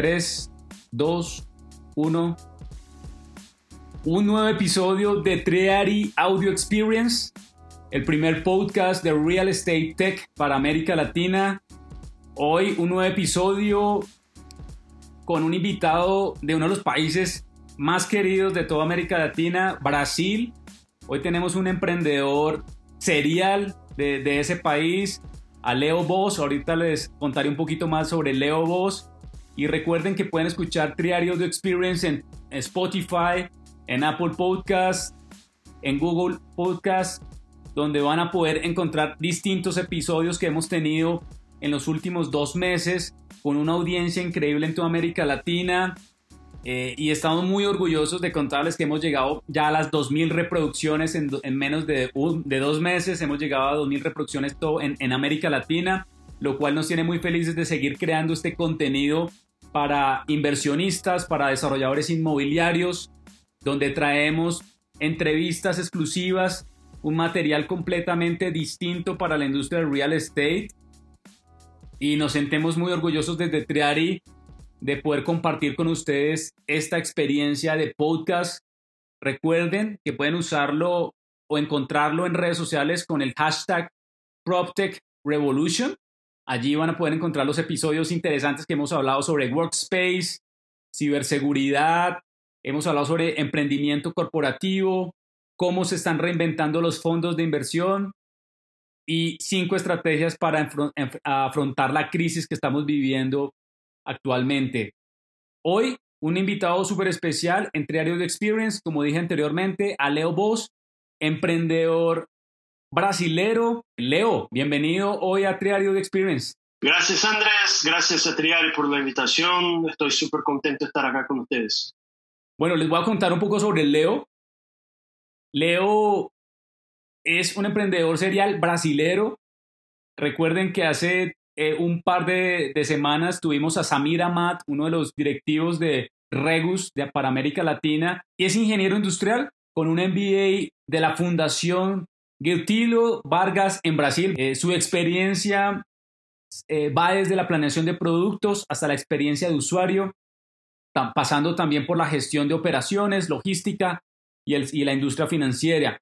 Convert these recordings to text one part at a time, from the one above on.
3, 2, 1. Un nuevo episodio de Triari Audio Experience, el primer podcast de Real Estate Tech para América Latina. Hoy un nuevo episodio con un invitado de uno de los países más queridos de toda América Latina, Brasil. Hoy tenemos un emprendedor serial de, ese país, Leo Voss. Ahorita les contaré un poquito más sobre Leo Voss. Y recuerden que pueden escuchar Triario de Experience en Spotify, en Apple Podcast, en Google Podcast, donde van a poder encontrar distintos episodios que hemos tenido en los últimos dos meses con una audiencia increíble en toda América Latina. Eh, y estamos muy orgullosos de contarles que hemos llegado ya a las 2.000 reproducciones en, menos de, de, dos meses. Hemos llegado a 2.000 reproducciones todo en, en América Latina, lo cual nos tiene muy felices de seguir creando este contenido para inversionistas, para desarrolladores inmobiliarios, donde traemos entrevistas exclusivas, un material completamente distinto para la industria del real estate. Y nos sentemos muy orgullosos desde Triari de poder compartir con ustedes esta experiencia de podcast. Recuerden que pueden usarlo o encontrarlo en redes sociales con el hashtag PropTechRevolution. Allí van a poder encontrar los episodios interesantes que hemos hablado sobre workspace, ciberseguridad, hemos hablado sobre emprendimiento corporativo, cómo se están reinventando los fondos de inversión y cinco estrategias para afrontar la crisis que estamos viviendo actualmente. Hoy, un invitado súper especial en Triario de Experience, como dije anteriormente, a Leo Boss, emprendedor brasilero. Leo, bienvenido hoy a Triario de Experience. Gracias Andrés, gracias a Triario por la invitación. Estoy súper contento de estar acá con ustedes. Bueno, les voy a contar un poco sobre Leo. Leo es un emprendedor serial brasilero. Recuerden que hace eh, un par de, semanas tuvimos a Samir Amat, uno de los directivos de Regus de, para América Latina, y es ingeniero industrial con un MBA de la Fundación Getúlio Vargas en Brasil. Eh, su experiencia eh, va desde la planeación de productos hasta la experiencia de usuario, pasando también por la gestión de operaciones, logística y, la industria financiera.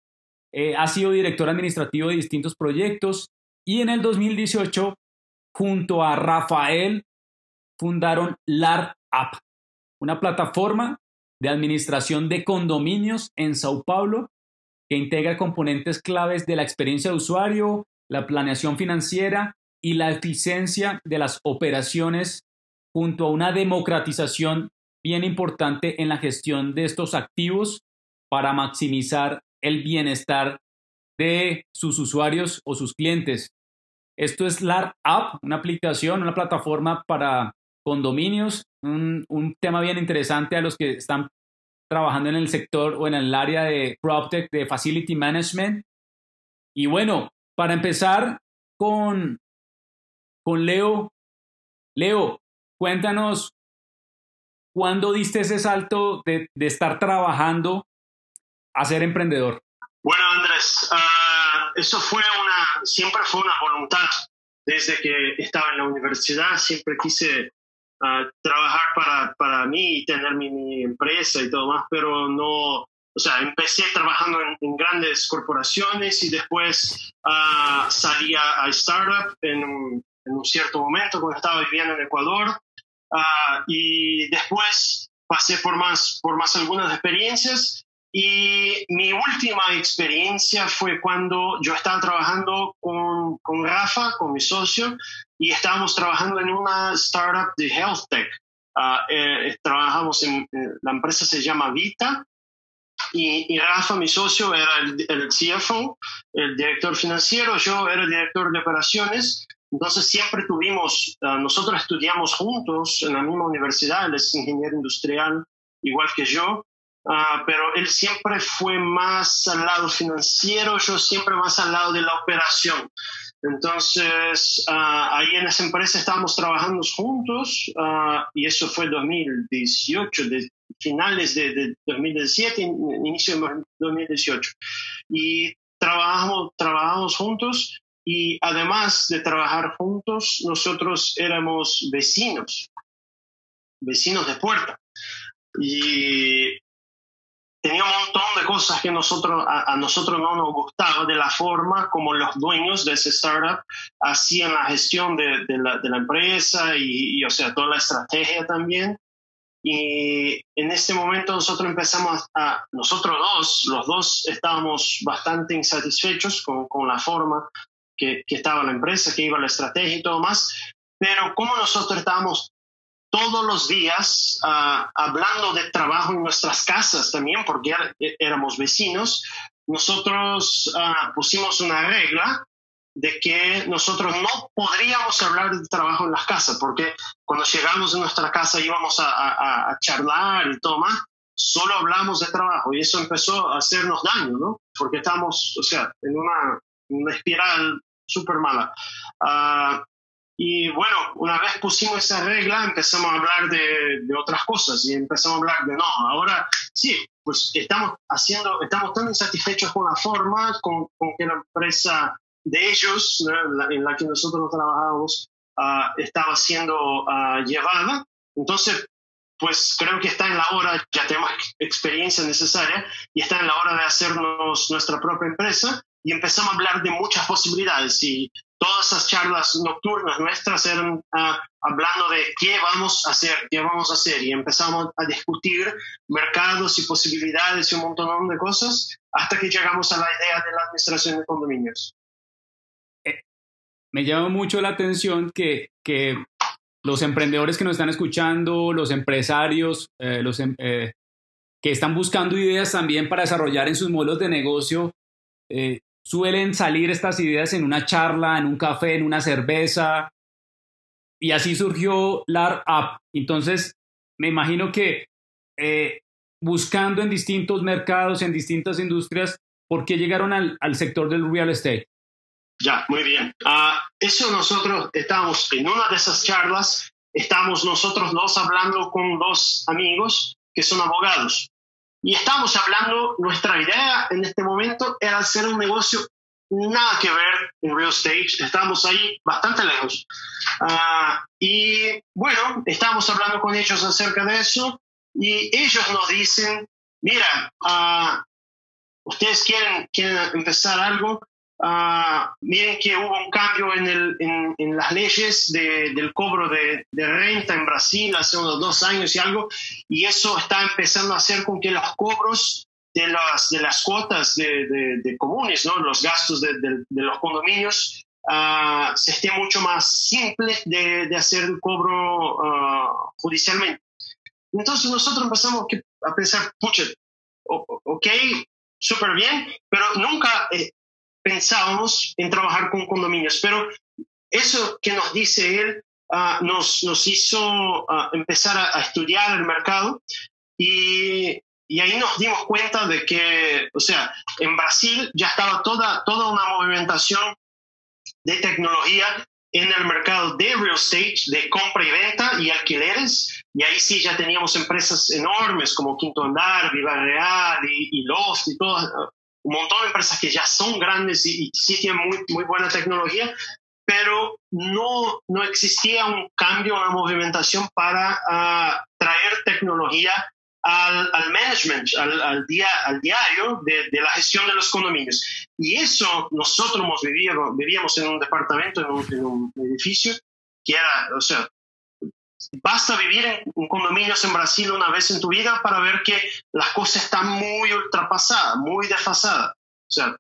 ha sido director administrativo de distintos proyectos y en el 2018 junto a Rafael fundaron LAR App, una plataforma de administración de condominios en Sao Paulo que integra componentes claves de la experiencia de usuario, la planeación financiera y la eficiencia de las operaciones junto a una democratización bien importante en la gestión de estos activos para maximizar el bienestar de sus usuarios o sus clientes. Esto es LAR App, una aplicación, una plataforma para condominios, un, tema bien interesante a los que están trabajando en el sector o en el área de PropTech, de Facility Management. Y bueno, para empezar con, con Leo. Leo, cuéntanos, ¿cuándo diste ese salto de, de estar trabajando a ser emprendedor? Bueno, Andrés, uh, eso fue una, siempre fue una voluntad. Desde que estaba en la universidad siempre quise uh, trabajar para, para mí y tener mi, mi, empresa y todo más, pero no, o sea, empecé trabajando en, grandes corporaciones y después uh, salí a, a startup en un, en un, cierto momento cuando estaba viviendo en Ecuador y después pasé por más, por más algunas experiencias y mi última experiencia fue cuando yo estaba trabajando con, con Rafa, con mi socio, y estábamos trabajando en una startup de health tech. Ah, eh, trabajamos en, eh, la empresa se llama Vita, y, y, Rafa, mi socio, era el, el, CFO, el director financiero, yo era el director de operaciones. Entonces siempre tuvimos, uh, nosotros estudiamos juntos en la misma universidad, él es ingeniero industrial, igual que yo, Ah, pero él siempre fue más al lado financiero, yo siempre más al lado de la operación. Entonces, uh, ahí en esa empresa estábamos trabajando juntos uh, y eso fue 2018, de finales de, de, 2017, inicio de 2018. Y trabajamos, trabajamos juntos y además de trabajar juntos, nosotros éramos vecinos. vecinos de puerta. Y tenía un montón de cosas que nosotros, a, nosotros no nos gustaba de la forma como los dueños de ese startup hacían la gestión de, la, de la, empresa y, o sea, toda la estrategia también. Y en este momento nosotros empezamos a, nosotros dos, los dos estábamos bastante insatisfechos con, con la forma que, que, estaba la empresa, que iba la estrategia y todo más, pero como nosotros estábamos todos los días uh, hablando de trabajo en nuestras casas también, porque er, éramos vecinos, nosotros uh, pusimos una regla de que nosotros no podríamos hablar de trabajo en las casas, porque cuando llegamos a nuestra casa íbamos a, charlar y todo solo hablamos de trabajo y eso empezó a hacernos daño, ¿no? Porque estamos, o sea, en una, una espiral súper mala. Uh, y bueno, una vez pusimos esa regla, empezamos a hablar de, otras cosas y empezamos a hablar de no, ahora sí, pues estamos haciendo, estamos tan insatisfechos con la forma con, con que la empresa de ellos, en la que nosotros trabajábamos, uh, estaba siendo uh, llevada. Entonces, pues creo que está en la hora, ya tenemos experiencia necesaria y está en la hora de hacernos nuestra propia empresa y empezamos a hablar de muchas posibilidades y todas esas charlas nocturnas nuestras eran uh, hablando de qué vamos a hacer, qué vamos a hacer y empezamos a discutir mercados y posibilidades y un montón de cosas hasta que llegamos a la idea de la administración de condominios. Eh, me llama mucho la atención que, que, los emprendedores que nos están escuchando, los empresarios, eh, los, em, eh, que están buscando ideas también para desarrollar en sus modelos de negocio, eh, suelen salir estas ideas en una charla, en un café, en una cerveza. Y así surgió LAR App. Entonces, me imagino que eh, buscando en distintos mercados, en distintas industrias, ¿por qué llegaron al, sector del real estate? Ya, muy bien. Uh, eso nosotros estamos en una de esas charlas, estamos nosotros dos hablando con dos amigos que son abogados. Y estamos hablando, nuestra idea en este momento era hacer un negocio nada que ver en real estate, estamos ahí bastante lejos. Uh, y bueno, estamos hablando con ellos acerca de eso y ellos nos dicen, mira, uh, ustedes quieren, quieren empezar algo, Uh, miren que hubo un cambio en, las leyes de, del cobro de, renta en Brasil hace unos dos años y algo, y eso está empezando a hacer con que los cobros de las, cuotas de, comunes, ¿no? los gastos de, los condominios, uh, se esté mucho más simple de, hacer el cobro uh, judicialmente. Entonces nosotros empezamos a pensar, pucha, ok, súper bien, pero nunca eh, pensábamos en trabajar con condominios, pero eso que nos dice él uh, nos, nos hizo uh, empezar a, a, estudiar el mercado y, y, ahí nos dimos cuenta de que, o sea, en Brasil ya estaba toda, toda una movimentación de tecnología en el mercado de real estate, de compra y venta y alquileres, y ahí sí ya teníamos empresas enormes como Quinto Andar, Viva Real y, y Loft y todas, un montón de empresas que ya son grandes y, sí tienen muy, muy buena tecnología, pero no, no existía un cambio, una movimentación para uh, traer tecnología al, al management, al, al, día, al diario de, de, la gestión de los condominios. Y eso nosotros vivíamos, vivíamos en un departamento, en un, en un edificio, que era, o sea, Basta vivir en condominios en Brasil una vez en tu vida para ver que las cosas están muy ultrapasadas, muy desfasadas. O sea,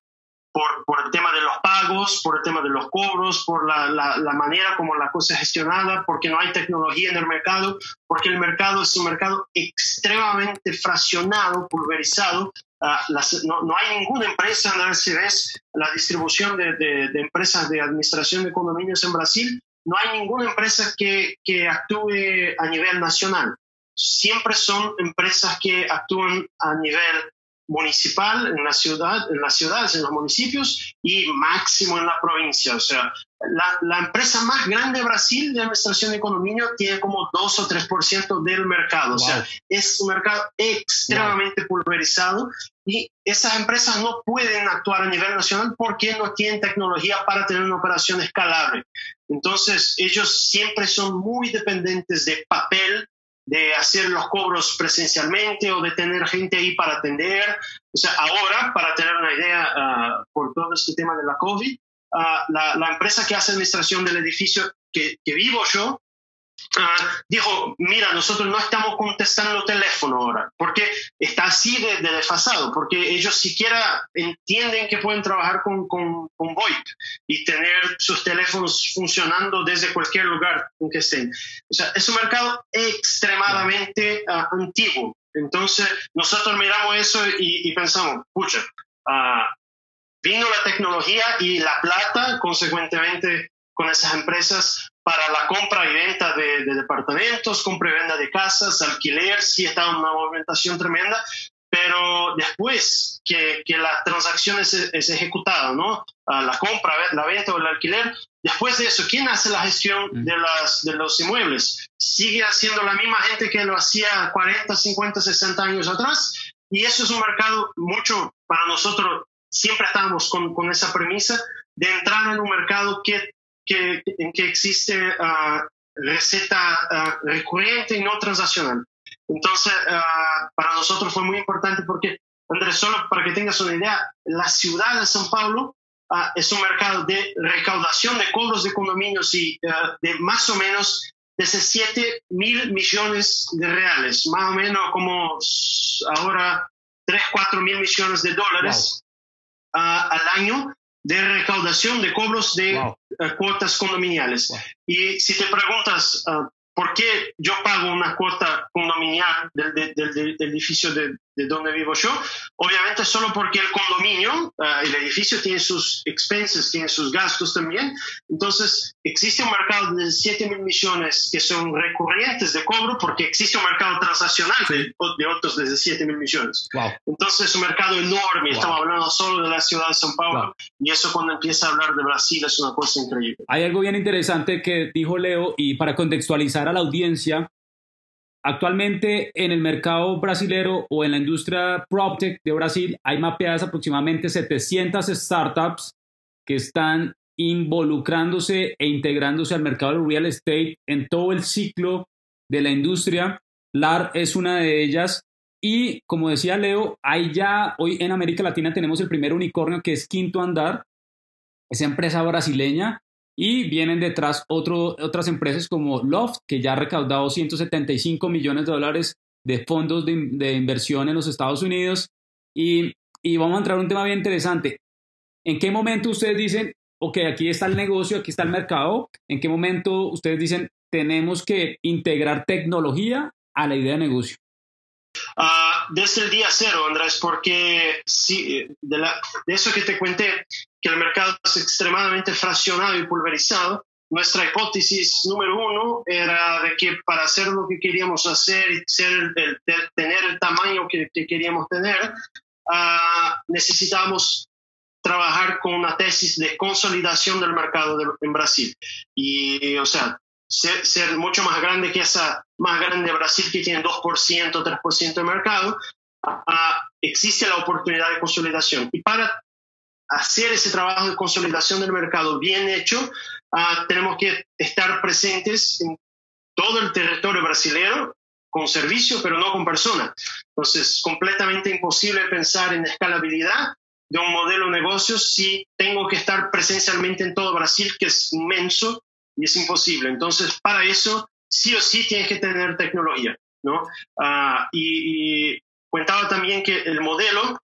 por, por, el tema de los pagos, por el tema de los cobros, por la, la, manera como la cosa es gestionada, porque no hay tecnología en el mercado, porque el mercado es un mercado extremadamente fraccionado, pulverizado. Las, no, no, hay ninguna empresa en la ves la distribución de, de, de, empresas de administración de condominios en Brasil no hay ninguna empresa que, que actúe a nivel nacional. Siempre son empresas que actúan a nivel municipal en la ciudad, en las ciudades, en los municipios y máximo en la provincia. O sea, la, la empresa más grande de Brasil de administración de condominio tiene como 2 o 3% del mercado. O sea, es un mercado extremadamente pulverizado y esas empresas no pueden actuar a nivel nacional porque no tienen tecnología para tener una operación escalable. Entonces, ellos siempre son muy dependientes de papel de hacer los cobros presencialmente o de tener gente ahí para atender. O sea, ahora, para tener una idea ah, por todo este tema de la COVID, ah, la, la, empresa que hace administración del edificio que, que vivo yo, Ah, dijo, mira, nosotros no estamos contestando teléfono ahora, porque está así de, desfasado, porque ellos siquiera entienden que pueden trabajar con, con, con, VoIP y tener sus teléfonos funcionando desde cualquier lugar en que estén. O sea, es un mercado extremadamente ah, antiguo. Entonces, nosotros miramos eso y, pensamos, pucha, uh, vino la tecnología y la plata, consecuentemente, con esas empresas para la compra y venta de, departamentos, compra y venta de casas, alquiler, sí está una movimentación tremenda, pero después que, que la transacción es, ejecutada, ¿no? La compra, la venta o el alquiler, después de eso, ¿quién hace la gestión de, las, de los inmuebles? Sigue haciendo la misma gente que lo hacía 40, 50, 60 años atrás, y eso es un mercado mucho, para nosotros, siempre estamos con, con esa premisa de entrar en un mercado que que, en que existe uh, receta uh, recurrente y no transaccional. Entonces, uh, para nosotros fue muy importante porque, Andrés, solo para que tengas una idea, la ciudad de São Paulo es un mercado de recaudación de cobros de condominios y de más o menos de 7 mil millones de reales, más o menos como ahora 3, 4 mil millones de dólares al año de recaudación de cobros de eh, cuotas condominiales. Y si te preguntas ah, por qué yo pago una cuota condominial del, del edificio de, de donde vivo yo, obviamente solo porque el condominio, uh, el edificio tiene sus expenses, tiene sus gastos también. Entonces, existe un mercado de 7 mil millones que son recurrentes de cobro porque existe un mercado transaccional de, de, otros desde 7 mil millones. Wow. Entonces, es un mercado enorme. Wow. Estamos hablando solo de la ciudad de São Paulo wow. y eso cuando empieza a hablar de Brasil es una cosa increíble. Hay algo bien interesante que dijo Leo y para contextualizar a la audiencia, Actualmente en el mercado brasilero o en la industria PropTech de Brasil hay mapeadas aproximadamente 700 startups que están involucrándose e integrándose al mercado del real estate en todo el ciclo de la industria. LAR es una de ellas y como decía Leo, hay ya hoy en América Latina tenemos el primer unicornio que es Quinto Andar, esa empresa brasileña y vienen detrás otro, otras empresas como Loft, que ya ha recaudado 175 millones de dólares de fondos de, de inversión en los Estados Unidos. Y, y, vamos a entrar en un tema bien interesante. ¿En qué momento ustedes dicen, ok, aquí está el negocio, aquí está el mercado? ¿En qué momento ustedes dicen, tenemos que integrar tecnología a la idea de negocio? Uh, desde el día cero, Andrés, porque si, de, la, de, eso que te conté, que el mercado es extremadamente fraccionado y pulverizado, nuestra hipótesis número uno era de que para hacer lo que queríamos hacer y ser el, el, tener el tamaño que, que queríamos tener, uh, necesitábamos trabajar con una tesis de consolidación del mercado de, en Brasil. Y, o sea, ser, ser, mucho más grande que esa más grande Brasil que tiene 2%, 3% de mercado, uh, existe la oportunidad de consolidación. Y para hacer ese trabajo de consolidación del mercado bien hecho, uh, tenemos que estar presentes en todo el territorio brasileño con servicio, pero no con personas. Entonces, completamente imposible pensar en escalabilidad de un modelo de negocio si tengo que estar presencialmente en todo Brasil, que es inmenso y es imposible. Entonces, para eso, sí o sí tienes que tener tecnología, ¿no? Y, y, contaba también que el modelo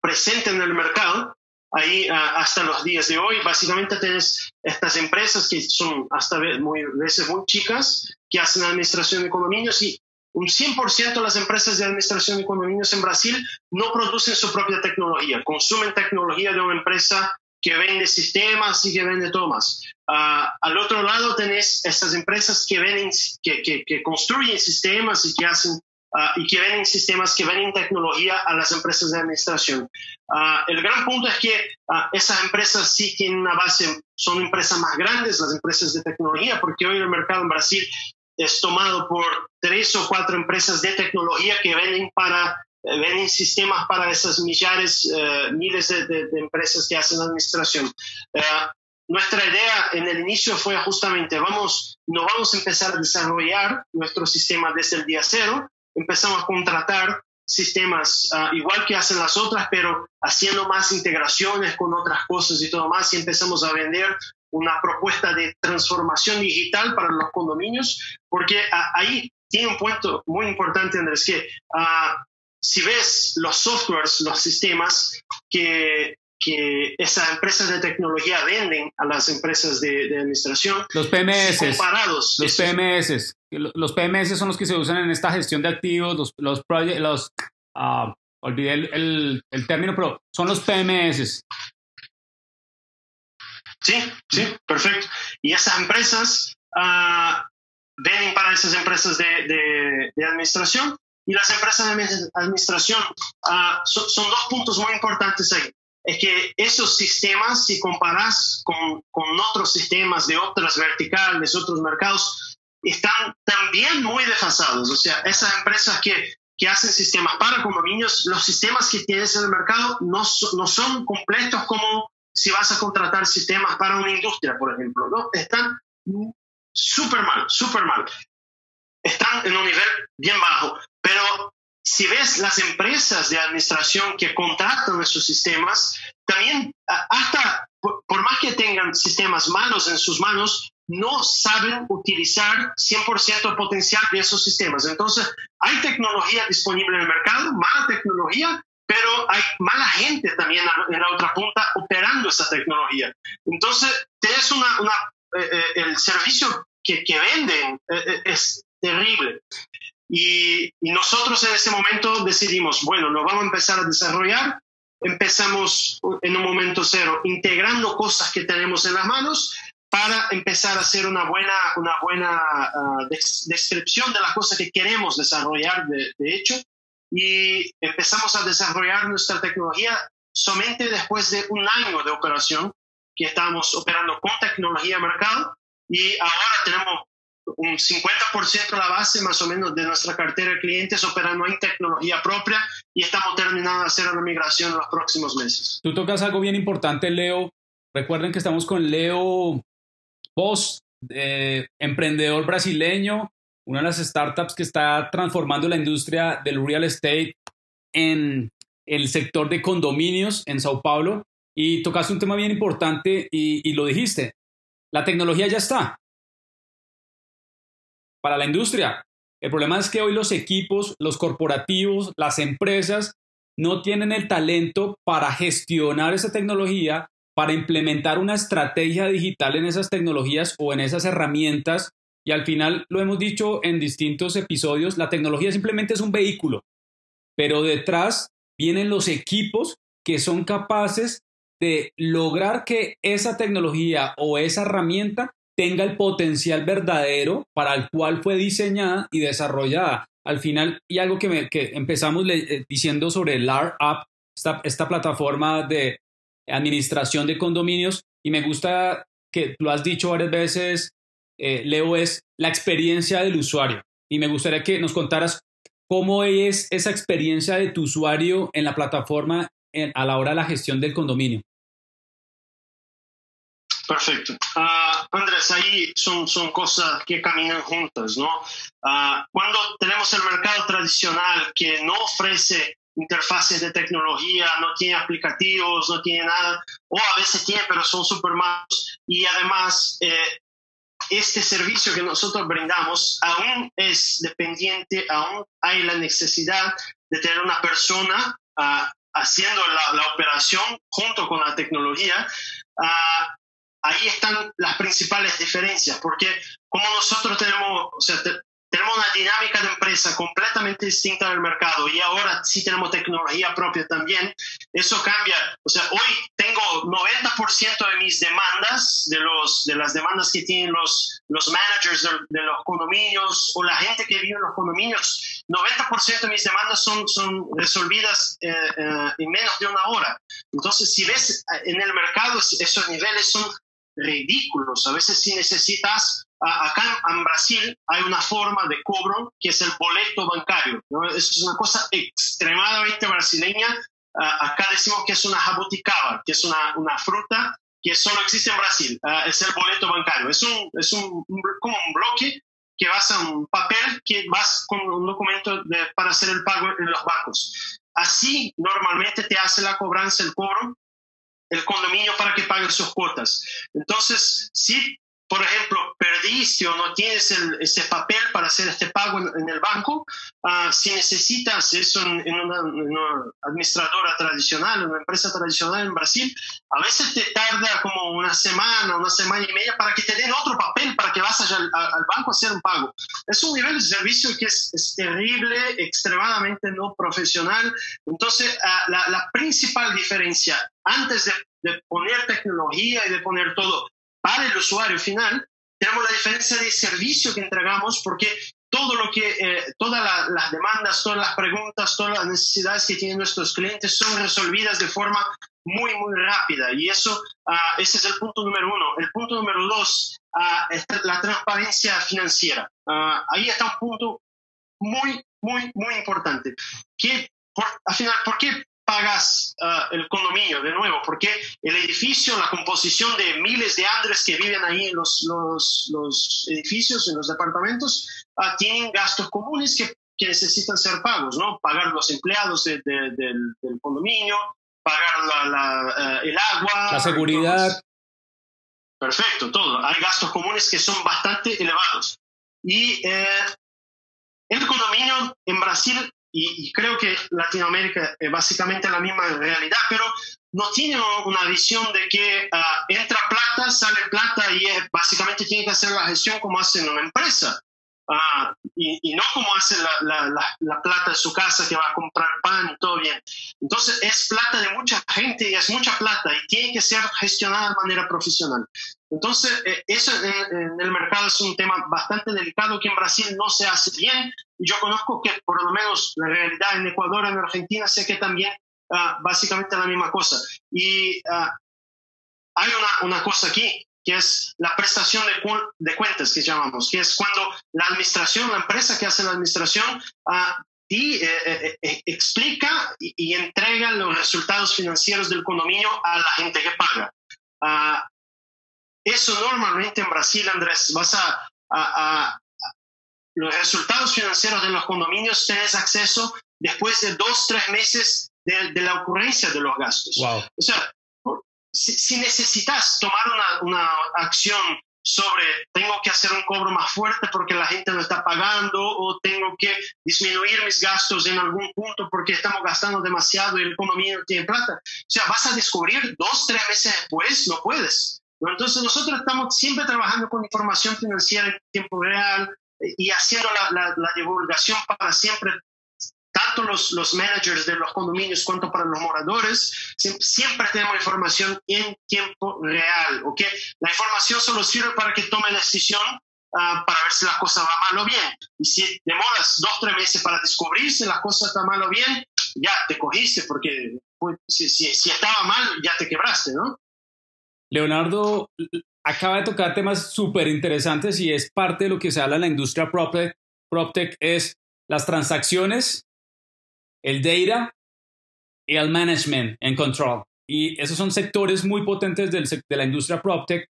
presente en el mercado, ahí uh, hasta los días de hoy, básicamente tienes estas empresas que son hasta muy, veces muy chicas, que hacen administración de condominios y un 100% de las empresas de administración de condominios en Brasil no producen su propia tecnología, consumen tecnología de una empresa que vende sistemas y que vende todo más. Uh, al otro lado tenés estas empresas que, venden, que, que, que construyen sistemas y que hacen uh, y que venden sistemas que venden tecnología a las empresas de administración. Uh, el gran punto es que esas empresas sí tienen una base, son empresas más grandes, las empresas de tecnología, porque hoy el mercado en Brasil es tomado por tres o cuatro empresas de tecnología que venden para eh, venden sistemas para esas millares, uh, miles de, de, de, empresas que hacen administración. Uh, nuestra idea en el inicio fue justamente, vamos, no vamos a empezar a desarrollar nuestro sistema desde el día cero, empezamos a contratar sistemas ah, igual que hacen las otras, pero haciendo más integraciones con otras cosas y todo más, y empezamos a vender una propuesta de transformación digital para los condominios, porque ah, ahí tiene un punto muy importante, Andrés, que uh, si ves los softwares, los sistemas que, que esas empresas de tecnología venden a las empresas de, administración, los PMS, comparados, los PMS, los PMS son los que se usan en esta gestión de activos, los, los, los uh, olvidé el, el, término, pero son los PMS. Sí, sí, perfecto. Y esas empresas uh, venden para esas empresas de, de, administración y las empresas de administración uh, son, dos puntos muy importantes ahí. Es que esos sistemas, si comparas con, con otros sistemas de otras verticales, otros mercados, están también muy desfasados. O sea, esas empresas que, que hacen sistemas para condominios, los sistemas que tienes en el mercado no, no son completos como si vas a contratar sistemas para una industria, por ejemplo. ¿no? Están súper mal, súper mal. Están en un nivel bien bajo. Pero si ves las empresas de administración que contratan esos sistemas, también hasta por, más que tengan sistemas malos en sus manos, no saben utilizar 100% el potencial de esos sistemas. Entonces, hay tecnología disponible en el mercado, mala tecnología, pero hay mala gente también en la otra punta operando esa tecnología. Entonces, es una, eh, eh, el servicio que, que venden eh, es terrible. Y, nosotros en ese momento decidimos, bueno, nos vamos a empezar a desarrollar. Empezamos en un momento cero, integrando cosas que tenemos en las manos para empezar a hacer una buena, una buena ah, descripción de las cosas que queremos desarrollar, de, de, hecho, y empezamos a desarrollar nuestra tecnología solamente después de un año de operación, que estábamos operando con tecnología de mercado, y ahora tenemos un 50% de la base más o menos de nuestra cartera de clientes operando en tecnología propia y estamos terminando de hacer la migración en los próximos meses. Tú tocas algo bien importante, Leo. Recuerden que estamos con Leo Post, eh, emprendedor brasileño, una de las startups que está transformando la industria del real estate en el sector de condominios en Sao Paulo. Y tocaste un tema bien importante y, y lo dijiste. La tecnología ya está para la industria. El problema es que hoy los equipos, los corporativos, las empresas no tienen el talento para gestionar esa tecnología, para implementar una estrategia digital en esas tecnologías o en esas herramientas. Y al final, lo hemos dicho en distintos episodios, la tecnología simplemente es un vehículo, pero detrás vienen los equipos que son capaces de lograr que esa tecnología o esa herramienta tenga el potencial verdadero para el cual fue diseñada y desarrollada. Al final, y algo que, empezamos eh, diciendo sobre LAR App, esta, plataforma de administración de condominios, y me gusta que lo has dicho varias veces, eh, Leo, es la experiencia del usuario. Y me gustaría que nos contaras cómo es esa experiencia de tu usuario en la plataforma a la hora de la gestión del condominio. Perfecto. Uh, Andrés, ahí son, son cosas que caminan juntas, ¿no? Uh, cuando tenemos el mercado tradicional que no ofrece interfaces de tecnología, no tiene aplicativos, no tiene nada, o a veces tiene, pero son súper malos, y además eh, este servicio que nosotros brindamos aún es dependiente, aún hay la necesidad de tener una persona uh, haciendo la, operación junto con la tecnología. Ahí están las principales diferencias, porque como nosotros tenemos, tenemos una dinámica de empresa completamente distinta del mercado y ahora sí tenemos tecnología propia también, eso cambia. O sea, hoy tengo 90% de mis demandas, de, los, de las demandas que tienen los, los managers de, los condominios o la gente que vive en los condominios, 90% de mis demandas son, son resolvidas eh, eh, en menos de una hora. Entonces, si ves eh, en el mercado, esos niveles son ridículos. A veces si necesitas, acá en, Brasil hay una forma de cobro que es el boleto bancario. Es una cosa extremadamente brasileña. acá decimos que es una jabuticaba, que es una, una fruta que solo existe en Brasil. Es el boleto bancario. Es, un, es un, como un bloque que vas a un papel que vas con un documento para hacer el pago en los bancos. Así normalmente te hace la cobranza, el cobro, el condominio para que pague sus cuotas. Entonces, si por ejemplo, perdiste o no tienes ese papel para hacer este pago en, el banco, ah, si necesitas eso en, una, administradora tradicional, en una empresa tradicional en Brasil, a veces te tarda como una semana, una semana y media para que te den otro papel para que vas al, banco a hacer un pago. Es un nivel de servicio que es, terrible, extremadamente no profesional. Entonces, ah, la, principal diferencia antes de poner tecnología y de poner todo para el usuario final, tenemos la diferencia de servicio que entregamos porque todo lo que, eh, todas las demandas, todas las preguntas, todas las necesidades que tienen nuestros clientes son resolvidas de forma muy, muy rápida. Y eso, ah, ese es el punto número uno. El punto número dos, uh, es la transparencia financiera. Ah, ahí está un punto muy, muy, muy importante. Que, por, al final, ¿por qué pagas ah, el condominio de nuevo, porque el edificio, la composición de miles de andres que viven ahí en los, los, edificios, en los departamentos, uh, tienen gastos comunes que, que, necesitan ser pagos, ¿no? Pagar los empleados del, del, condominio, pagar la, la, eh, el agua. La seguridad. Perfecto, todo. Hay gastos comunes que son bastante elevados. Y eh, el condominio en Brasil y, creo que Latinoamérica es básicamente la misma realidad, pero no tiene una visión de que ah, entra plata, sale plata y básicamente tiene que hacer la gestión como hace una empresa. Ah, y, no como hace la, la, plata de su casa que va a comprar pan y todo bien. Entonces es plata de mucha gente y es mucha plata y tiene que ser gestionada de manera profesional. Entonces, eh, eso en, el mercado es un tema bastante delicado que en Brasil no se hace bien. Yo conozco que por lo menos la realidad en Ecuador, en Argentina, sé que también uh, básicamente la misma cosa. Y ah, hay una, una cosa aquí que es la prestación de, de, cuentas que llamamos, que es cuando la administración, la empresa que hace la administración, uh, y, eh, eh, eh, explica y, entrega los resultados financieros del condominio a la gente que paga. Uh, eso normalmente en Brasil, Andrés, vas a, a, los resultados financieros de los condominios, tienes acceso después de dos, tres meses de, de la ocurrencia de los gastos. Wow. O sea, si, necesitas tomar una, una, acción sobre tengo que hacer un cobro más fuerte porque la gente no está pagando o tengo que disminuir mis gastos en algún punto porque estamos gastando demasiado y el economía no tiene plata. O sea, vas a descubrir dos, tres meses después, no puedes. Entonces nosotros estamos siempre trabajando con información financiera en tiempo real y haciendo la, la divulgación para siempre tanto los, los managers de los condominios cuanto para los moradores, siempre tenemos información en tiempo real, ¿ok? La información solo sirve para que tome la decisión ah, para ver si la cosa va mal o bien. Y si demoras dos, tres meses para descubrir si la cosa está mal o bien, ya te cogiste, porque pues, si, si, si estaba mal, ya te quebraste, ¿no? Leonardo acaba de tocar temas súper interesantes y es parte de lo que se habla en la industria PropTech, PropTech es las transacciones el data y el management and control. Y esos son sectores muy potentes de la industria PropTech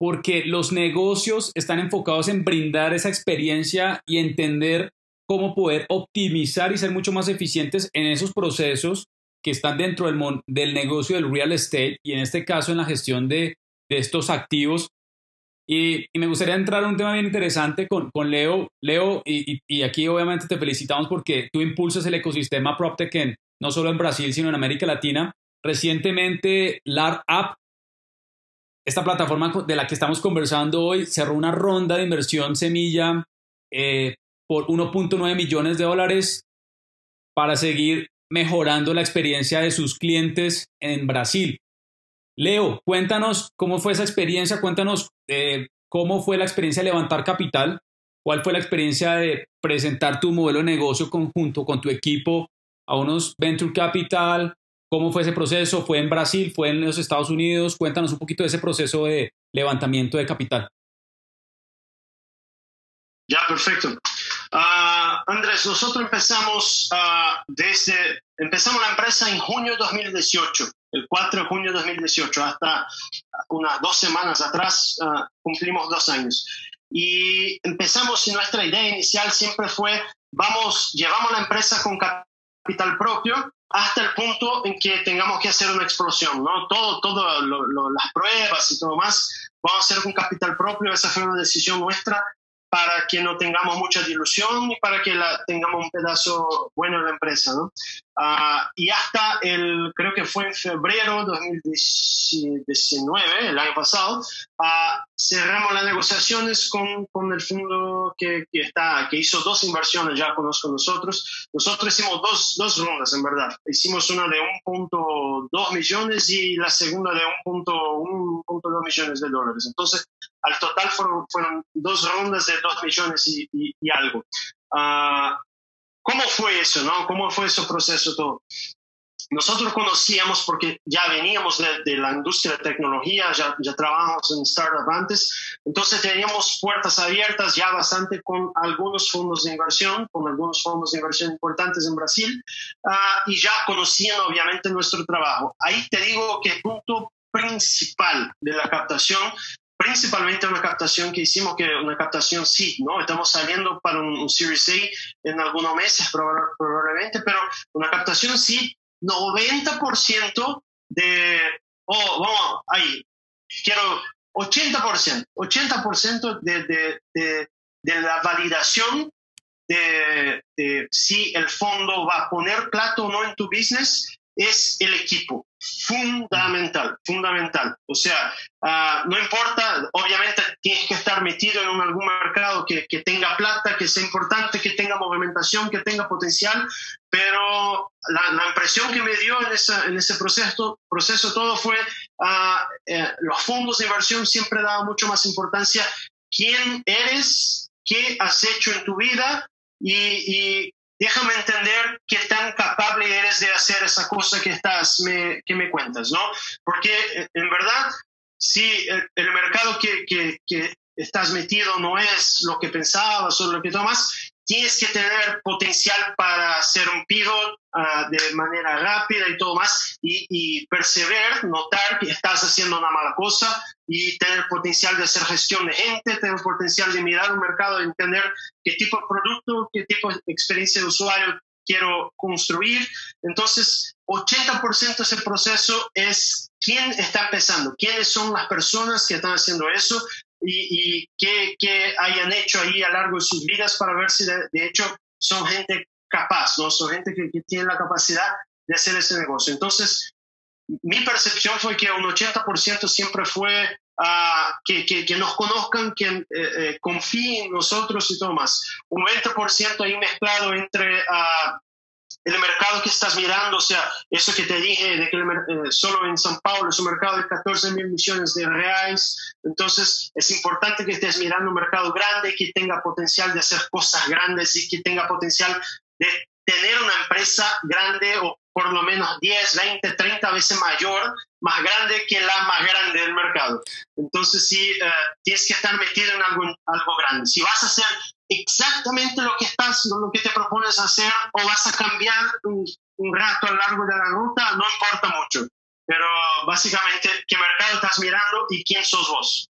porque los negocios están enfocados en brindar esa experiencia y entender cómo poder optimizar y ser mucho más eficientes en esos procesos que están dentro del, del negocio del real estate y en este caso en la gestión de estos activos y, me gustaría entrar a un tema bien interesante con, con Leo. Leo, y, y, aquí obviamente te felicitamos porque tú impulsas el ecosistema PropTech no solo en Brasil, sino en América Latina. Recientemente, LARApp, esta plataforma de la que estamos conversando hoy, cerró una ronda de inversión semilla eh, por 1.9 millones de dólares para seguir mejorando la experiencia de sus clientes en Brasil. Leo, cuéntanos cómo fue esa experiencia, cuéntanos eh, cómo fue la experiencia de levantar capital, cuál fue la experiencia de presentar tu modelo de negocio conjunto con tu equipo a unos venture capital, cómo fue ese proceso, fue en Brasil, fue en los Estados Unidos, cuéntanos un poquito de ese proceso de levantamiento de capital. Ya, perfecto. Ah, Andrés, nosotros empezamos ah, desde, empezamos la empresa en junio de 2018 el 4 de junio de 2018, hasta unas dos semanas atrás ah, cumplimos dos años. Y empezamos y nuestra idea inicial siempre fue, vamos, llevamos la empresa con capital propio hasta el punto en que tengamos que hacer una explosión, ¿no? Todo, todo las pruebas y todo más, vamos a hacer con capital propio, esa fue una decisión nuestra para que no tengamos mucha dilución y para que la, tengamos un pedazo bueno de la empresa. ¿no? Ah, y hasta el, creo que fue en febrero de 2019, el año pasado, uh, cerramos las negociaciones con, con el fondo que, que, está, que hizo dos inversiones ya con, nosotros. Nosotros hicimos dos, dos rondas, en verdad. Hicimos una de 1.2 millones y la segunda de 1.2 millones de dólares. Entonces, al total fueron, fueron dos rondas de 2 millones y, y, algo. Uh, ¿Cómo fue eso, no? ¿Cómo fue ese proceso todo? Nosotros conocíamos porque ya veníamos de, la industria de tecnología, ya, ya trabajamos en startup antes, entonces teníamos puertas abiertas ya bastante con algunos fondos de inversión, con algunos fondos de inversión importantes en Brasil, uh, y ya conocían obviamente nuestro trabajo. Ahí te digo que el punto principal de la captación principalmente una captación que hicimos, que una captación sí, ¿no? Estamos saliendo para un, Series A en algunos meses probablemente, pero una captación sí, 90% de, oh, vamos, ahí, quiero 80%, 80% de, de, de, de la validación de, de, si el fondo va a poner plato o no en tu business es el equipo. Fundamental, fundamental. O sea, ah, no importa, obviamente tienes que estar metido en algún mercado que, que, tenga plata, que sea importante, que tenga movimentación, que tenga potencial, pero la, la impresión que me dio en, esa, en ese proceso, proceso todo fue, uh, eh, los fondos de inversión siempre daban mucho más importancia quién eres, qué has hecho en tu vida y, y déjame entender qué tan capaz eres de hacer esa cosa que, estás, me, que me cuentas, ¿no? Porque eh, en verdad, si el, mercado que, que, que, estás metido no es lo que pensabas o lo que tomas, tienes que tener potencial para hacer un pivot uh, de manera rápida y todo más y, y, perseverar, notar que estás haciendo una mala cosa y tener potencial de hacer gestión de gente, tener potencial de mirar un mercado, entender qué tipo de producto, qué tipo de experiencia de usuario quiero construir. Entonces, 80% de ese proceso es quién está empezando, quiénes son las personas que están haciendo eso y, qué, hayan hecho ahí a lo largo de sus vidas para ver si de, hecho son gente capaz, ¿no? Son gente que, tiene la capacidad de hacer ese negocio. Entonces, mi percepción fue que un 80% siempre fue uh, que, que, nos conozcan, que eh, eh, confíen en nosotros y todo más. Un 20% ahí mezclado entre uh, el mercado que estás mirando, o sea, eso que te dije de que eh, solo en San Paulo es un mercado de 14 mil millones de reales, entonces es importante que estés mirando un mercado grande, que tenga potencial de hacer cosas grandes y que tenga potencial de tener una empresa grande o por lo menos 10, 20, 30 veces mayor, más grande que la más grande del mercado. Entonces, sí, eh, tienes que estar metido en algo, algo grande. Si vas a hacer exactamente lo que estás, lo que te propones hacer o vas a cambiar un, rato a lo largo de la ruta, no importa mucho. Pero básicamente, ¿qué mercado estás mirando y quién sos vos?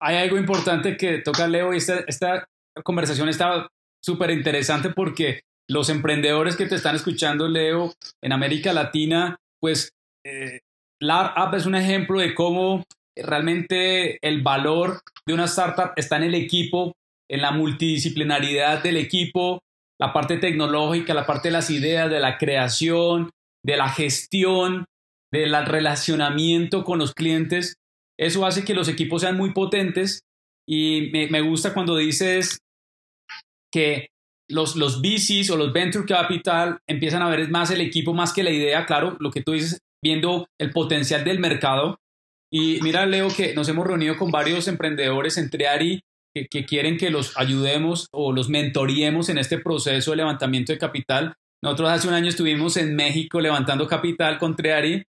Hay algo importante que toca Leo y esta, esta conversación está súper interesante porque los emprendedores que te están escuchando, Leo, en América Latina, pues eh, app es un ejemplo de cómo realmente el valor de una startup está en el equipo en la multidisciplinaridad del equipo, la parte tecnológica, la parte de las ideas, de la creación, de la gestión, del relacionamiento con los clientes. Eso hace que los equipos sean muy potentes y me, gusta cuando dices que los, los VCs o los Venture Capital empiezan a ver más el equipo más que la idea, claro, lo que tú dices, viendo el potencial del mercado. Y mira, Leo, que nos hemos reunido con varios emprendedores entre Ari que, quieren que los ayudemos o los mentoriemos en este proceso de levantamiento de capital. Nosotros hace un año estuvimos en México levantando capital con Treari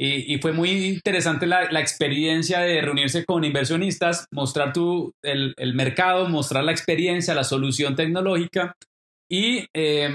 y, fue muy interesante la, experiencia de reunirse con inversionistas, mostrar tu, el, mercado, mostrar la experiencia, la solución tecnológica. Y eh,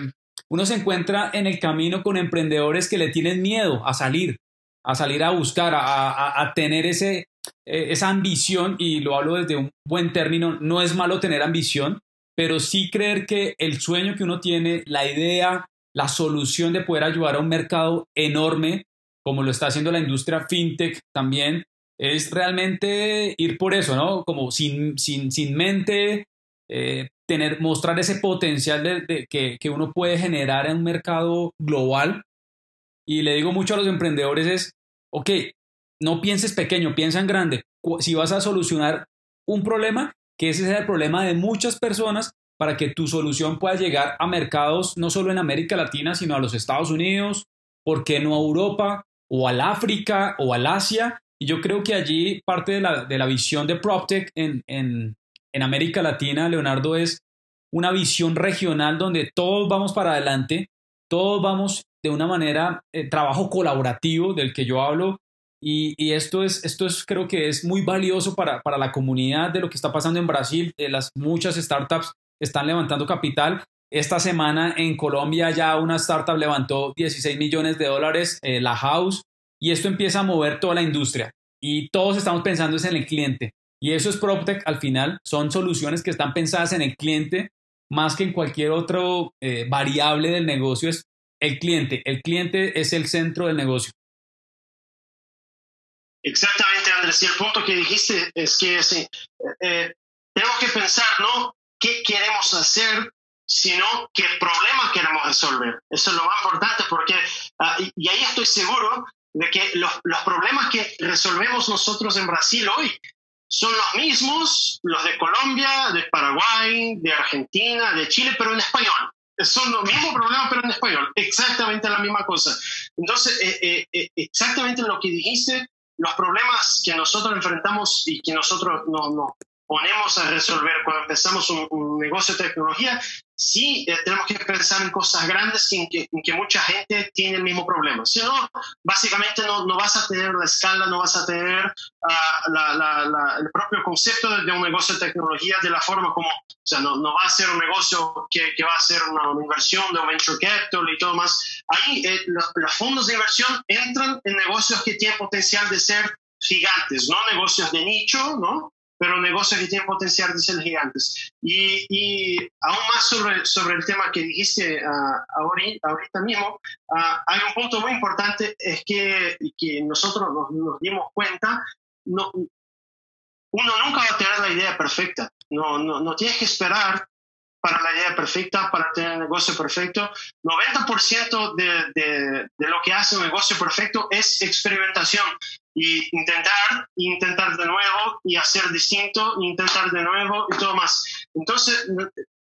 uno se encuentra en el camino con emprendedores que le tienen miedo a salir, a salir a buscar, a, tener ese, eh, esa ambición, y lo hablo desde un buen término, no es malo tener ambición, pero sí creer que el sueño que uno tiene, la idea, la solución de poder ayudar a un mercado enorme, como lo está haciendo la industria fintech también, es realmente ir por eso, ¿no? Como sin, sin, sin mente, eh, tener, mostrar ese potencial de, que, que, uno puede generar en un mercado global. Y le digo mucho a los emprendedores es, ok, no pienses pequeño, piensa en grande. Si vas a solucionar un problema, que ese sea el problema de muchas personas para que tu solución pueda llegar a mercados no solo en América Latina, sino a los Estados Unidos, ¿por qué no a Europa o al África o al Asia? Y yo creo que allí parte de la, de la visión de PropTech en, en, en América Latina, Leonardo, es una visión regional donde todos vamos para adelante, todos vamos de una manera, eh, trabajo colaborativo del que yo hablo, y, y, esto, es, esto es, creo que es muy valioso para, para, la comunidad de lo que está pasando en Brasil, de las muchas startups están levantando capital. Esta semana en Colombia ya una startup levantó 16 millones de dólares, eh, la House, y esto empieza a mover toda la industria. Y todos estamos pensando en el cliente. Y eso es PropTech al final, son soluciones que están pensadas en el cliente más que en cualquier otro eh, variable del negocio, es el cliente. El cliente es el centro del negocio. Exactamente, Andrés. Y el punto que dijiste es que sí, eh, tenemos que pensar, ¿no? ¿Qué queremos hacer? Sino qué problema queremos resolver. Eso es lo más importante porque, ah, y, ahí estoy seguro de que los, los, problemas que resolvemos nosotros en Brasil hoy son los mismos, los de Colombia, de Paraguay, de Argentina, de Chile, pero en español. Son los mismos problemas, pero en español. Exactamente la misma cosa. Entonces, eh, eh, eh, exactamente lo que dijiste, los problemas que nosotros enfrentamos y que nosotros no, no, ponemos a resolver cuando empezamos un, negocio de tecnología, sí eh, tenemos que pensar en cosas grandes en que, en que, mucha gente tiene el mismo problema. Si no, básicamente no, no vas a tener la escala, no vas a tener uh, la, la, el propio concepto de, un negocio de tecnología de la forma como, o sea, no, no va a ser un negocio que, que va a ser una, inversión de un venture capital y todo más. Ahí eh, los, los fondos de inversión entran en negocios que tienen potencial de ser gigantes, no negocios de nicho, ¿no? Pero negocios que tienen potencial de ser gigantes. Y, y aún más sobre, sobre el tema que dijiste uh, ahorita, ahorita, mismo, uh, hay un punto muy importante, es que, que nosotros nos, nos dimos cuenta, no, uno nunca va a tener la idea perfecta, no, no, no tienes que esperar para la idea perfecta, para tener el negocio perfecto. 90% de, de, de, lo que hace un negocio perfecto es experimentación y intentar, intentar de nuevo y hacer distinto, intentar de nuevo y todo más. Entonces,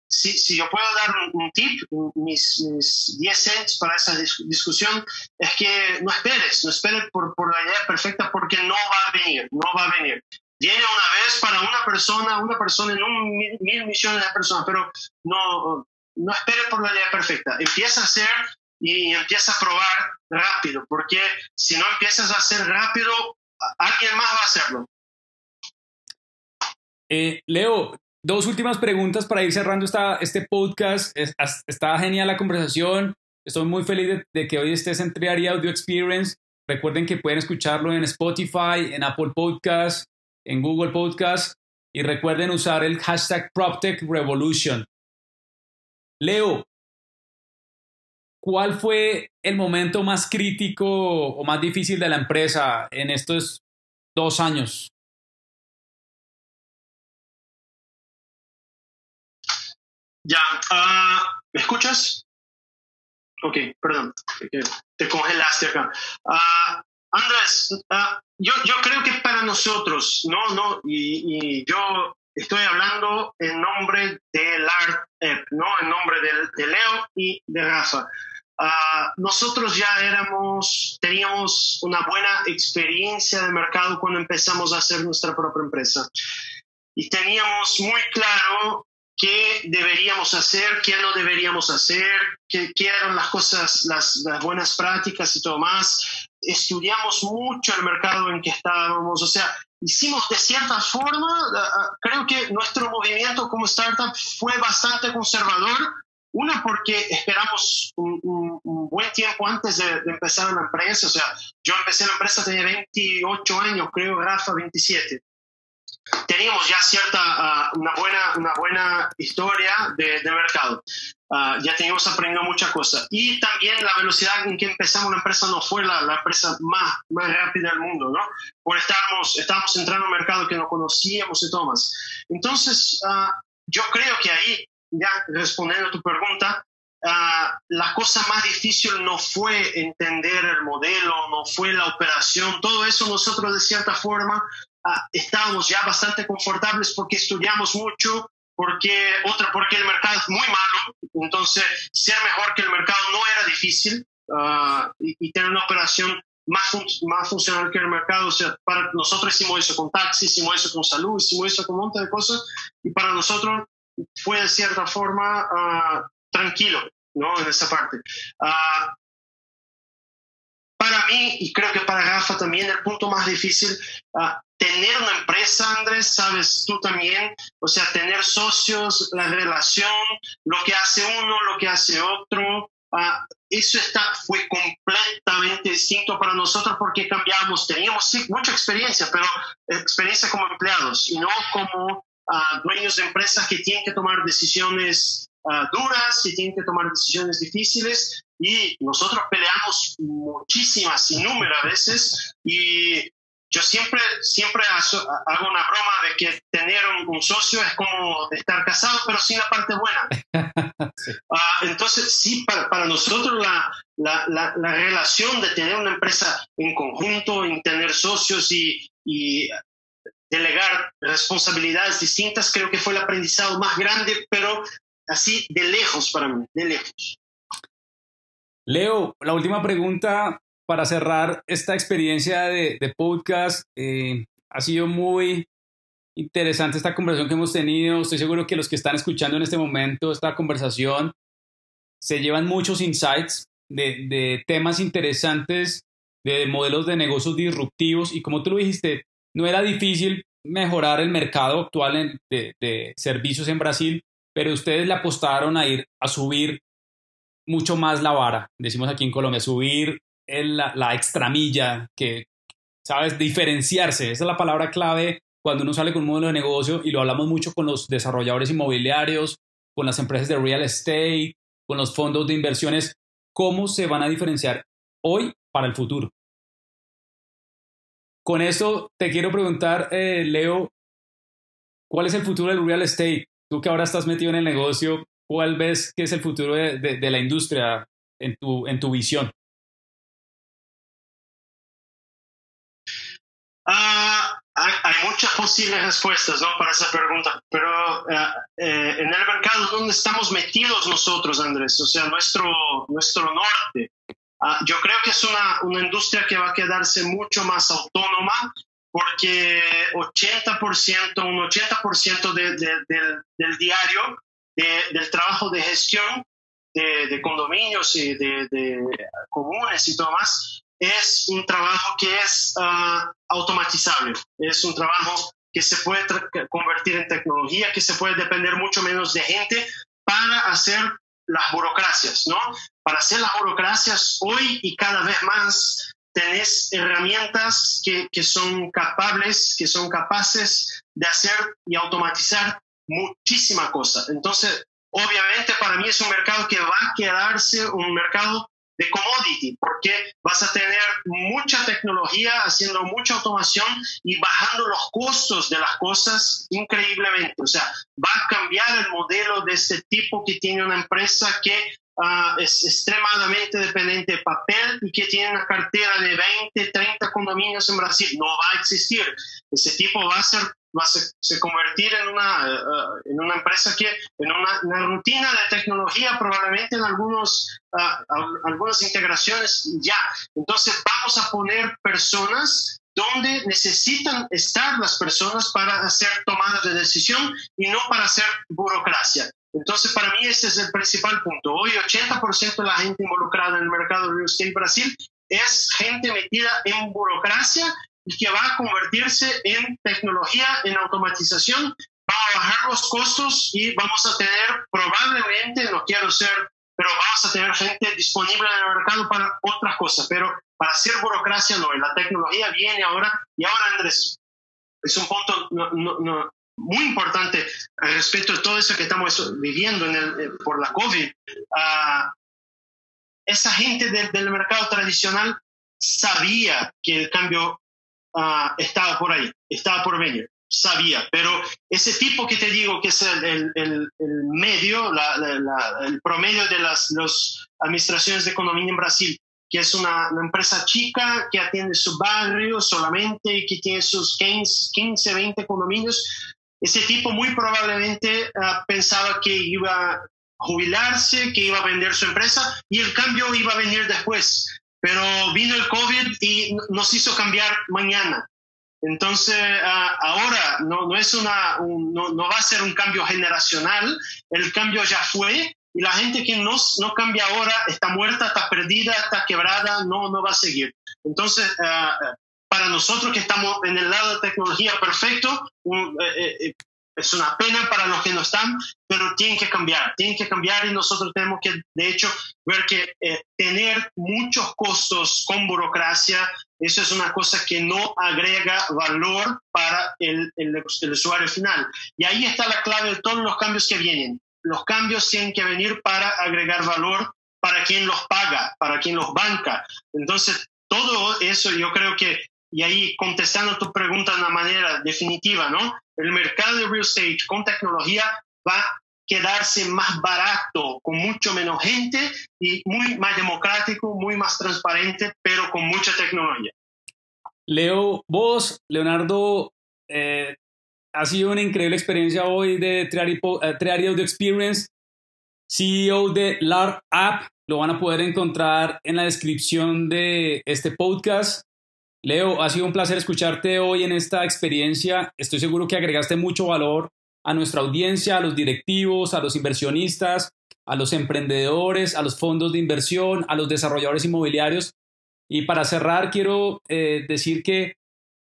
si, si yo puedo dar un, tip, mis, mis 10 cents para esa discusión, es que no esperes, no esperes por, por la idea perfecta porque no va a venir, no va a venir. Viene una vez para una persona, una persona en un mil, millones de personas, pero no, no esperes por la idea perfecta. Empieza a hacer y empieza a probar rápido, porque si no empiezas a hacer rápido, alguien más va a hacerlo. Eh, Leo, dos últimas preguntas para ir cerrando esta, este podcast. está genial la conversación. Estoy muy feliz de, que hoy estés en Triari Audio Experience. Recuerden que pueden escucharlo en Spotify, en Apple Podcast, en Google Podcast. Y recuerden usar el hashtag PropTechRevolution. Leo, ¿Cuál fue el momento más crítico o más difícil de la empresa en estos dos años? Ya, uh, ¿me escuchas? Ok, perdón, te congelaste acá. Uh, Andrés, uh, yo, yo creo que para nosotros, no, no, y, y yo estoy hablando en nombre del ART, ¿no? En nombre de, de Leo y de Rafa. Ah, nosotros ya éramos, teníamos una buena experiencia de mercado cuando empezamos a hacer nuestra propia empresa. Y teníamos muy claro qué deberíamos hacer, qué no deberíamos hacer, qué, qué eran las cosas, las, las, buenas prácticas y todo más. Estudiamos mucho el mercado en que estábamos, o sea, hicimos de cierta forma, ah, creo que nuestro movimiento como startup fue bastante conservador, una, porque esperamos un, buen tiempo antes de, empezar la empresa. O sea, yo empecé la empresa tenía 28 años, creo, Rafa 27 teníamos ya cierta, ah, una, buena, una buena historia de, de mercado. Uh, ya teníamos aprendido muchas cosas. Y también la velocidad en que empezamos la empresa no fue la, la empresa más, más rápida del mundo, ¿no? Porque estábamos, estábamos entrando en un mercado que no conocíamos y todo más. Entonces, uh, yo creo que ahí, ya respondiendo a tu pregunta, uh, la cosa más difícil no fue entender el modelo, no fue la operación, todo eso nosotros de cierta forma estábamos ya bastante confortables porque estudiamos mucho, porque otra porque el mercado es muy malo, entonces ser mejor que el mercado no era difícil ah, y, tener una operación más, más funcional que el mercado. O sea, para nosotros hicimos eso con taxi, hicimos eso con salud, hicimos eso con un montón de cosas y para nosotros fue de cierta forma uh, tranquilo, ¿no? En esa parte. Uh, mí, y creo que para Rafa también, el punto más difícil tener una empresa, Andrés, sabes tú también, o sea, tener socios, la relación, lo que hace uno, lo que hace otro, ah, eso está, fue completamente distinto para nosotros porque cambiamos, teníamos sí, mucha experiencia, pero experiencia como empleados y no como uh, dueños de empresas que tienen que tomar decisiones uh, duras, que tienen que tomar decisiones difíciles y nosotros peleamos muchísimas, innumerables veces y yo siempre, siempre hago una broma de que tener un, socio es como estar casado, pero sin la parte buena. Ah, entonces, sí, para, para nosotros la, la, la, relación de tener una empresa en conjunto, en tener socios y, y delegar responsabilidades distintas, creo que fue el aprendizaje más grande, pero así de lejos para mí, de lejos. Leo, la última pregunta para cerrar esta experiencia de, podcast, eh, ha sido muy interesante esta conversación que hemos tenido. Estoy seguro que los que están escuchando en este momento esta conversación se llevan muchos insights de, temas interesantes, de modelos de negocios disruptivos y como tú lo dijiste, no era difícil mejorar el mercado actual de, de, servicios en Brasil, pero ustedes le apostaron a ir a subir mucho más la vara, decimos aquí en Colombia, subir la, la extramilla, que, ¿sabes? Diferenciarse. Esa es la palabra clave cuando uno sale con un modelo de negocio y lo hablamos mucho con los desarrolladores inmobiliarios, con las empresas de real estate, con los fondos de inversiones, cómo se van a diferenciar hoy para el futuro. Con esto te quiero preguntar, eh, Leo, ¿cuál es el futuro del real estate? Tú que ahora estás metido en el negocio, ¿cuál ves que es el futuro de, de la industria en tu, en tu visión? Ah, hay, muchas posibles respuestas ¿no? para esa pregunta, pero eh, eh, en el mercado donde estamos metidos nosotros, Andrés, o sea, nuestro, nuestro norte, ah, yo creo que es una, una, industria que va a quedarse mucho más autónoma porque 80%, un 80% de, del diario, del trabajo de gestión de, condominios y de, comunes y todo más, es un trabajo que es uh, automatizable, es un trabajo que se puede convertir en tecnología, que se puede depender mucho menos de gente para hacer las burocracias, ¿no? Para hacer las burocracias hoy y cada vez más tenés herramientas que, que son capaces, que son capaces de hacer y automatizar muchísima cosa. Entonces, obviamente para mí es un mercado que va a quedarse un mercado de commodity, porque vas a tener mucha tecnología haciendo mucha automación y bajando los costos de las cosas increíblemente. O sea, va a cambiar el modelo de este tipo que tiene una empresa que ah, es extremadamente dependiente de papel y que tiene una cartera de 20, 30 condominios en Brasil. No va a existir. Ese tipo va a ser va a se, convertir en una, uh, en una empresa que, en una, una, rutina de tecnología, probablemente en algunos, uh, algunas integraciones ya. Entonces vamos a poner personas donde necesitan estar las personas para hacer tomadas de decisión y no para hacer burocracia. Entonces, para mí ese es el principal punto. Hoy 80% de la gente involucrada en el mercado de real estate Brasil es gente metida en burocracia y que va a convertirse en tecnología, en automatización, va a bajar los costos y vamos a tener probablemente, no quiero ser pero vamos a tener gente disponible en el mercado para otras cosas, pero para hacer burocracia no, la tecnología viene ahora, y ahora Andrés, es un punto muy importante respecto a todo eso que estamos viviendo en el, eh, por la COVID. Uh, esa gente del mercado tradicional sabía que el cambio uh, estaba por ahí, estaba por venir, sabía, pero ese tipo que te digo que es el, el, el medio, la, la, el promedio de las administraciones de economía en Brasil, que es una, una, empresa chica que atiende su barrio solamente y que tiene sus 15, 15 20 condominios, ese tipo muy probablemente uh, pensaba que iba a jubilarse, que iba a vender su empresa y el cambio iba a venir después. Pero vino el COVID y nos hizo cambiar mañana. Entonces, uh, ahora no, no, es una, un, no, no, va a ser un cambio generacional, el cambio ya fue y la gente que no, no cambia ahora está muerta, está perdida, está quebrada, no, no va a seguir. Entonces, uh, para nosotros que estamos en el lado de tecnología perfecto, eh, eh, es una pena para los que no están, pero tienen que cambiar, tienen que cambiar y nosotros tenemos que, de hecho, ver que eh, tener muchos costos con burocracia, eso es una cosa que no agrega valor para el, el, el usuario final. Y ahí está la clave de todos los cambios que vienen. Los cambios tienen que venir para agregar valor para quien los paga, para quien los banca. Entonces, todo eso yo creo que y ahí contestando tu pregunta de una manera definitiva, ¿no? El mercado de real estate con tecnología va a quedarse más barato, con mucho menos gente y muy más democrático, muy más transparente, pero con mucha tecnología. Leo, vos, Leonardo, eh, ha sido una increíble experiencia hoy de Triari, uh, Audio Experience, CEO de LARP App. Lo van a poder encontrar en la descripción de este podcast. Leo, ha sido un placer escucharte hoy en esta experiencia. Estoy seguro que agregaste mucho valor a nuestra audiencia, a los directivos, a los inversionistas, a los emprendedores, a los fondos de inversión, a los desarrolladores inmobiliarios. Y para cerrar, quiero eh, decir que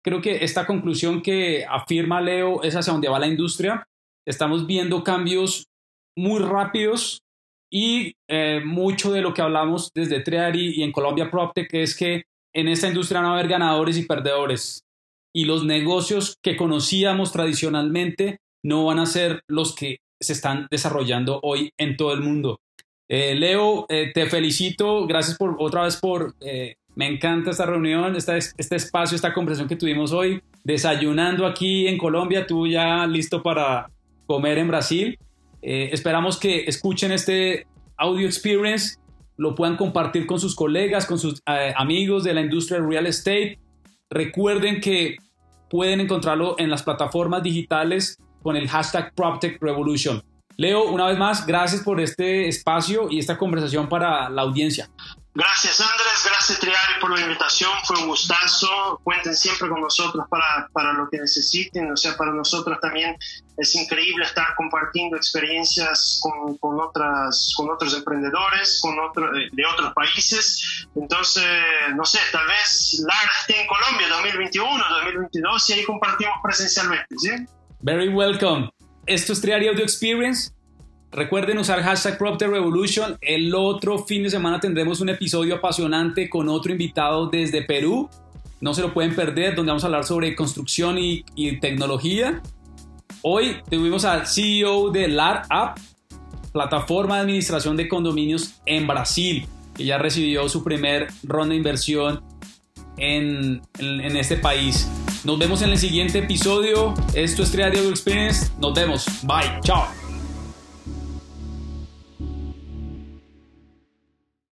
creo que esta conclusión que afirma Leo es hacia donde va la industria. Estamos viendo cambios muy rápidos y eh, mucho de lo que hablamos desde Treari y en Colombia PropTech es que en esta industria no va a haber ganadores y perdedores. Y los negocios que conocíamos tradicionalmente no van a ser los que se están desarrollando hoy en todo el mundo. Eh, Leo, eh, te felicito, gracias por otra vez por, eh, me encanta esta reunión, este, este espacio, esta conversación que tuvimos hoy, desayunando aquí en Colombia, tú ya listo para comer en Brasil. esperamos que escuchen este audio experience lo puedan compartir con sus colegas, con sus eh, amigos de la industria del real estate. Recuerden que pueden encontrarlo en las plataformas digitales con el hashtag PropTechRevolution. Leo, una vez más, gracias por este espacio y esta conversación para la audiencia. Gracias Andrés, gracias Triari por la invitación, fue un gustazo, cuenten siempre con nosotros para, para lo que necesiten, o sea, para nosotros también es increíble estar compartiendo experiencias con, con otras, con otros emprendedores con otro, de otros países, entonces, no sé, tal vez Lara esté en Colombia 2021, 2022 y ahí compartimos presencialmente, ¿sí? Very welcome. Esto es Triari Audio Experience. Recuerden usar hashtag Revolution. El otro fin de semana tendremos un episodio apasionante con otro invitado desde Perú. No se lo pueden perder, donde vamos a hablar sobre construcción y, tecnología. Hoy tuvimos al CEO de LAR App, plataforma de administración de condominios en Brasil, que ya recibió su primer ronda de inversión en, en, este país. Nos vemos en el siguiente episodio. Esto es Triadio Experience. Nos vemos. Bye. Chao.